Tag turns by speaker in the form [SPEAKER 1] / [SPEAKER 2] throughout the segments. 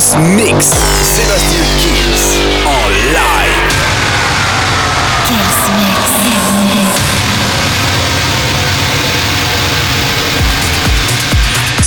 [SPEAKER 1] Mix. Sébastien Kills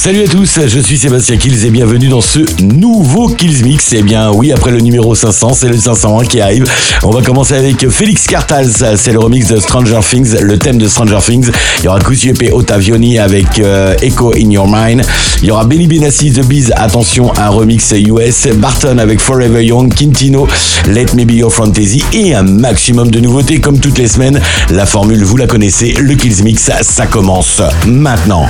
[SPEAKER 2] Salut à tous, je suis Sébastien Kills et bienvenue dans ce nouveau Kills Mix. Eh bien oui, après le numéro 500, c'est le 501 qui arrive. On va commencer avec Félix Cartals, c'est le remix de Stranger Things, le thème de Stranger Things. Il y aura Giuseppe Ottavioni avec euh, Echo in Your Mind. Il y aura Benny Benassi, The Bees, attention, un remix US. Barton avec Forever Young, Quintino, Let Me Be Your Fantasy et un maximum de nouveautés comme toutes les semaines. La formule, vous la connaissez, le Kills Mix, ça commence maintenant.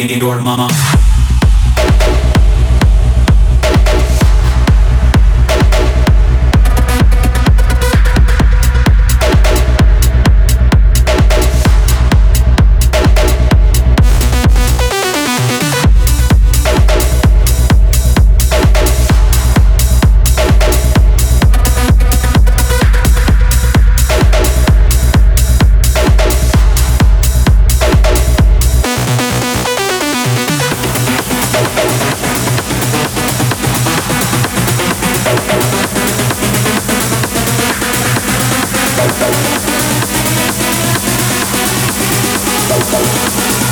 [SPEAKER 3] Echo in your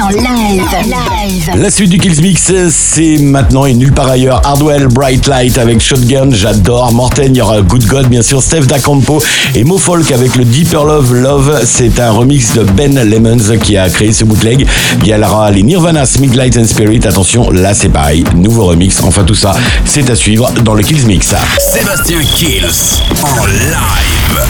[SPEAKER 4] En live.
[SPEAKER 2] La suite du Kills Mix, c'est maintenant et nulle part ailleurs. Hardwell, Bright Light avec Shotgun, j'adore. Morten, il y aura Good God, bien sûr. Steph Dacampo et Mo Folk avec le Deeper Love Love. C'est un remix de Ben Lemons qui a créé ce bootleg. Il y aura les Nirvana, Smith Light and Spirit. Attention, là c'est pareil. Nouveau remix. Enfin tout ça, c'est à suivre dans le Kills Mix.
[SPEAKER 1] Sébastien Kills en live.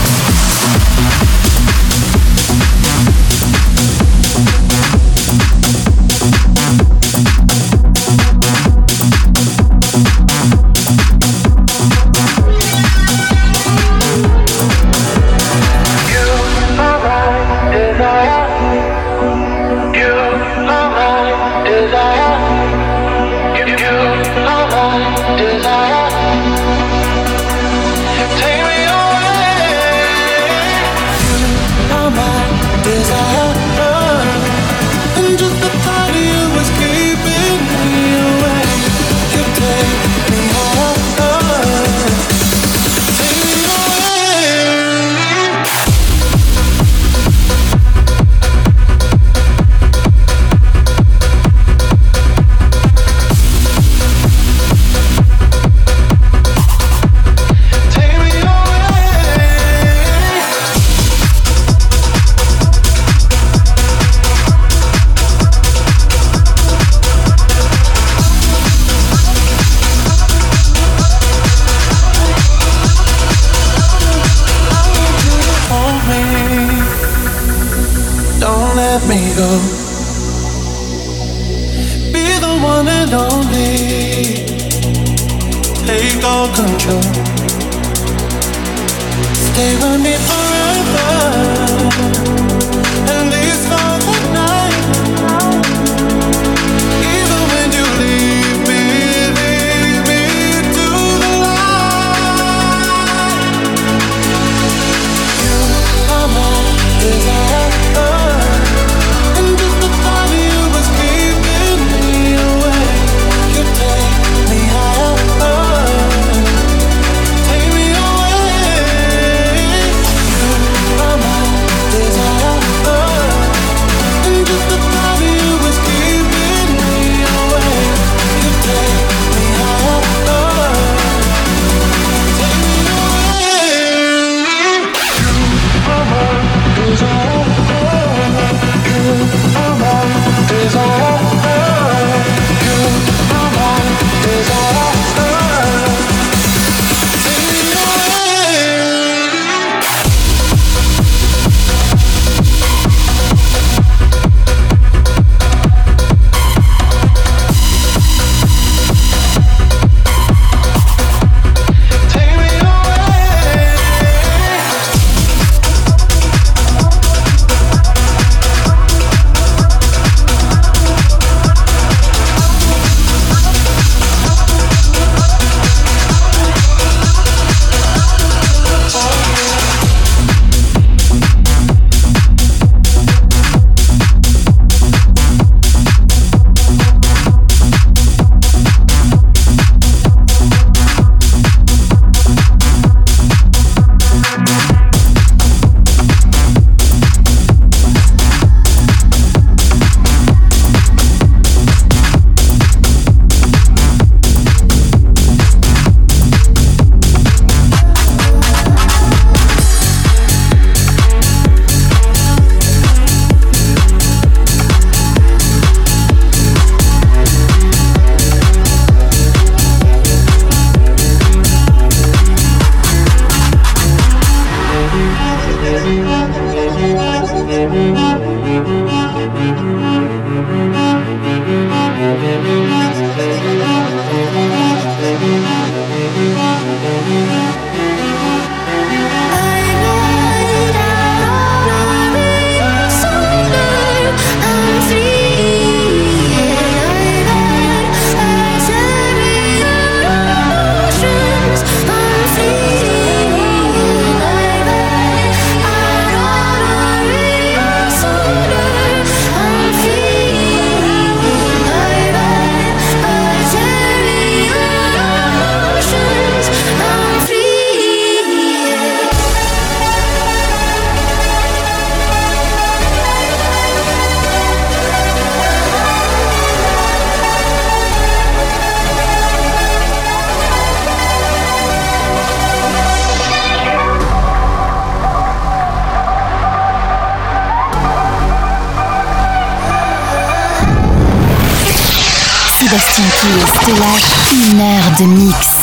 [SPEAKER 4] Te lâche une heure de mix.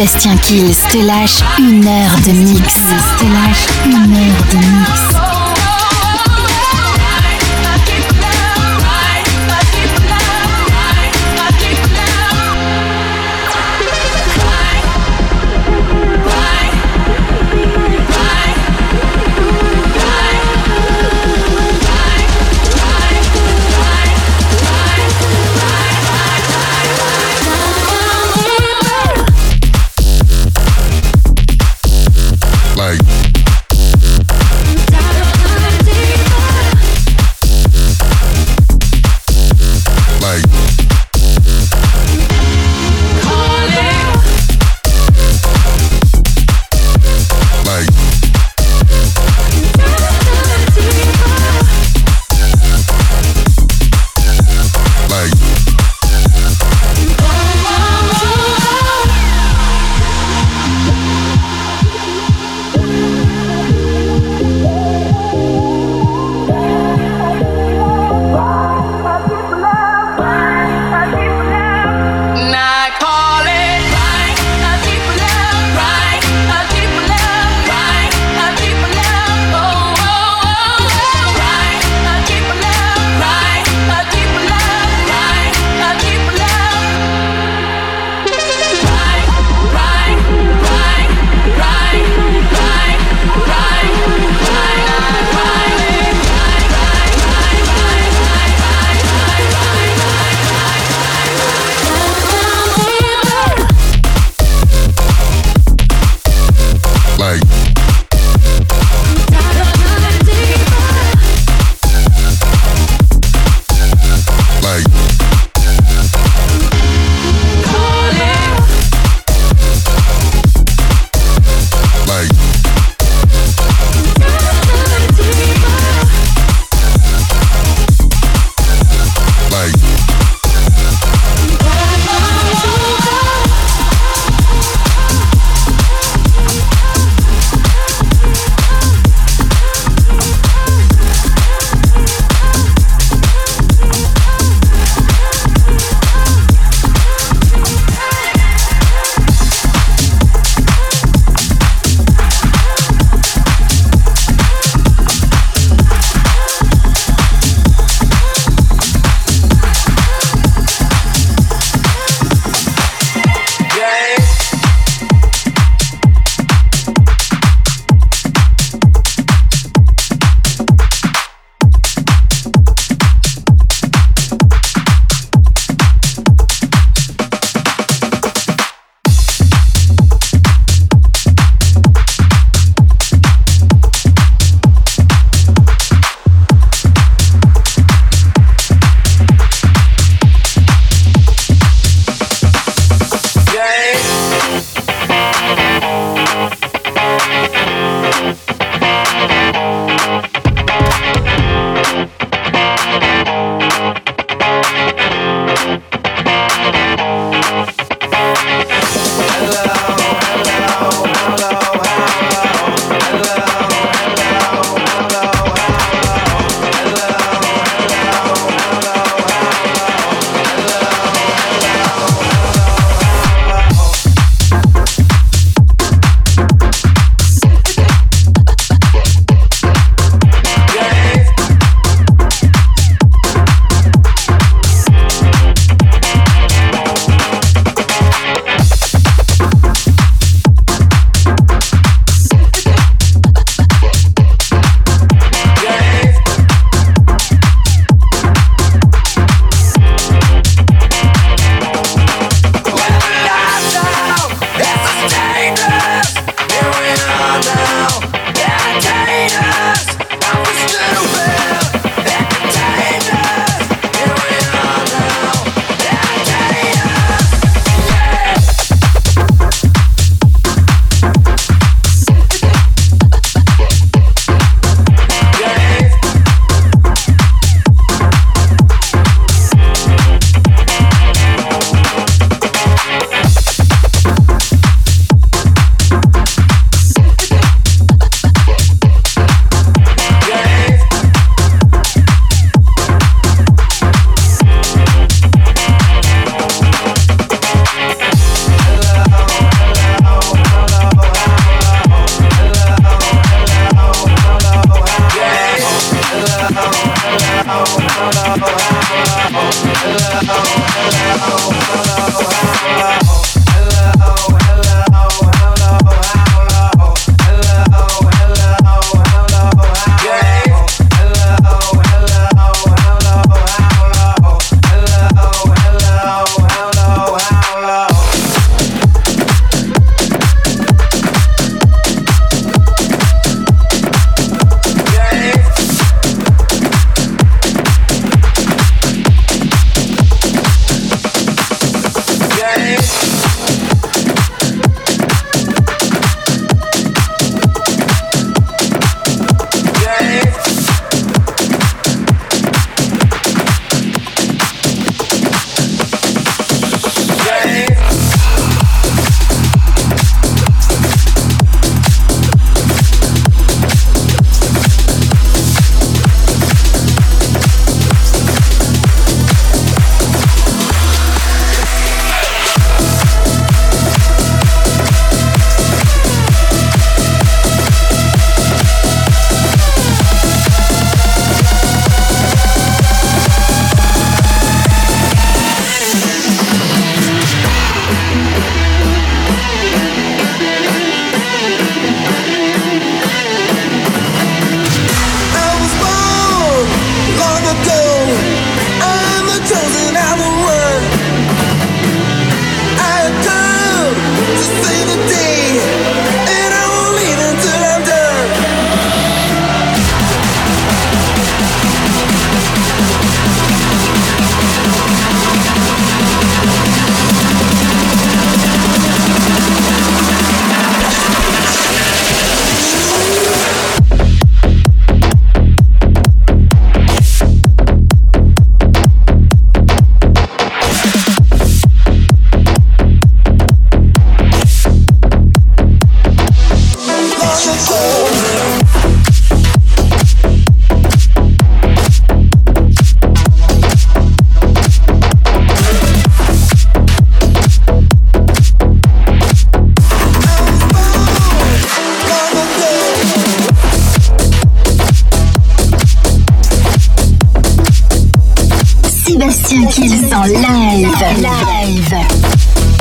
[SPEAKER 4] Sébastien Kills te lâche une heure de mix. Te lâche une heure de mix.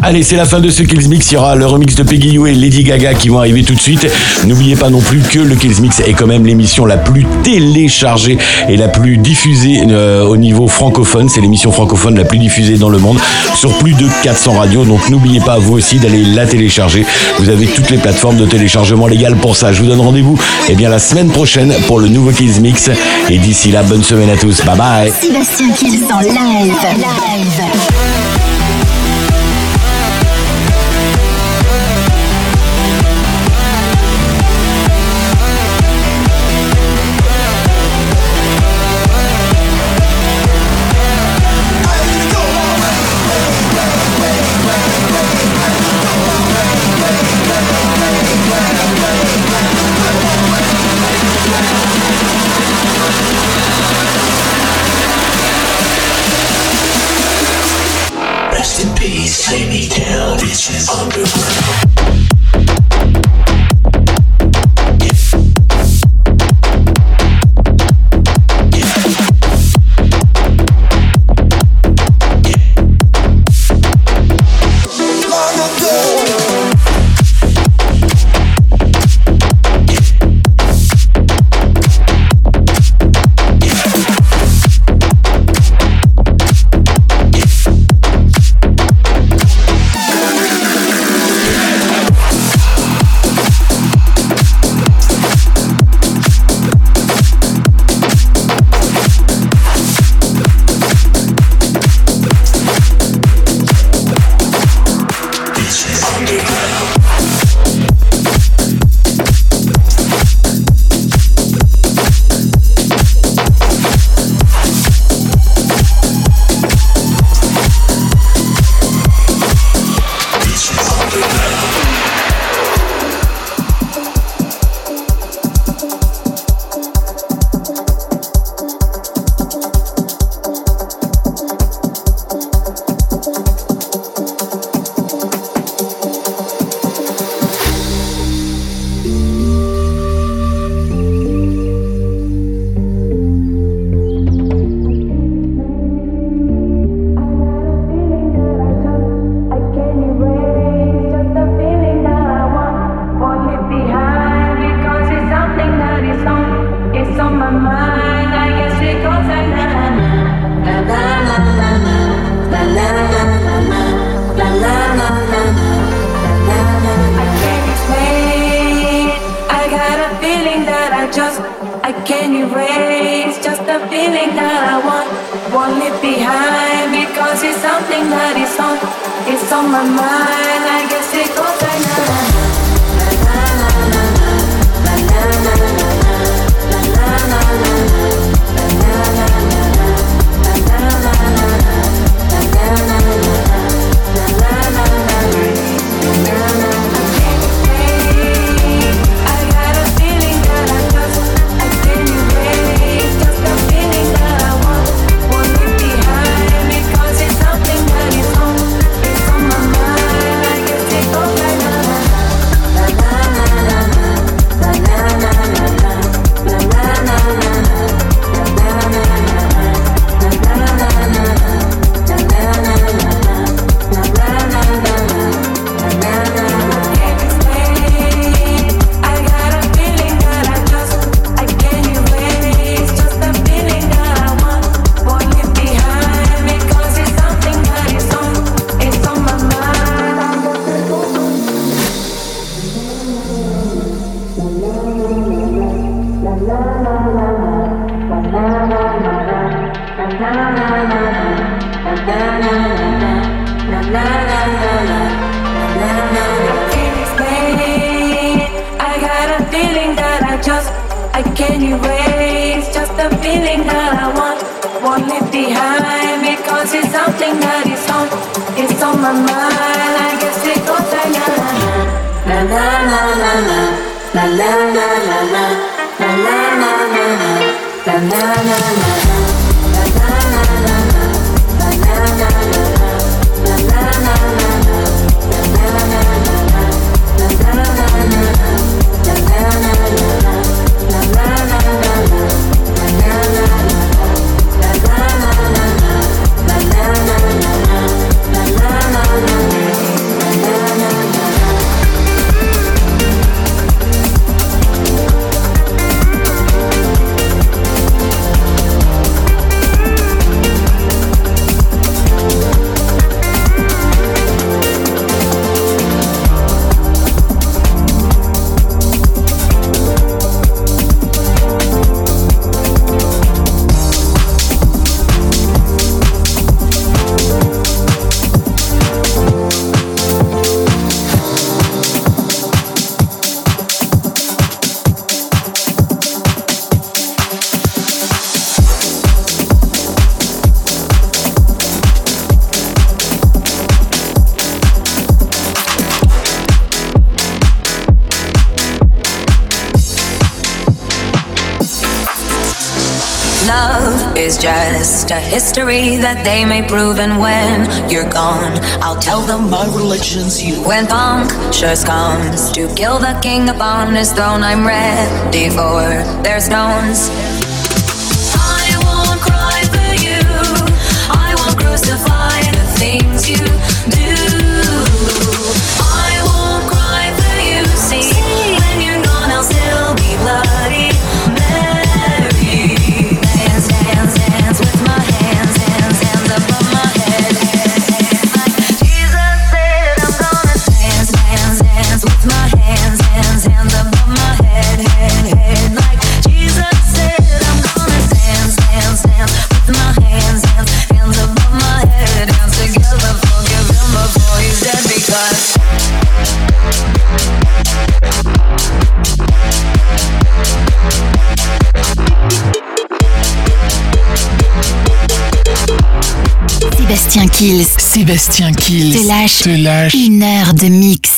[SPEAKER 2] Allez, c'est la fin de ce Kills Mix. Il y aura le remix de Peggy Yu et Lady Gaga qui vont arriver tout de suite. N'oubliez pas non plus que le Kills Mix est quand même l'émission la plus téléchargée et la plus diffusée euh, au niveau francophone. C'est l'émission francophone la plus diffusée dans le monde sur plus de 400 radios. Donc n'oubliez pas vous aussi d'aller la télécharger. Vous avez toutes les plateformes de téléchargement légales pour ça. Je vous donne rendez-vous eh bien la semaine prochaine pour le nouveau Kills Mix. Et d'ici là, bonne semaine à tous. Bye bye.
[SPEAKER 5] Sébastien Kills en. Live.
[SPEAKER 6] A history that they may prove. And when you're gone, I'll tell them my religion's you. When punctures comes to kill the king upon his throne, I'm ready for their stones.
[SPEAKER 5] Sébastien Kills.
[SPEAKER 7] Sébastien Kills.
[SPEAKER 5] Te lâche
[SPEAKER 7] te lâche.
[SPEAKER 5] une heure de mix.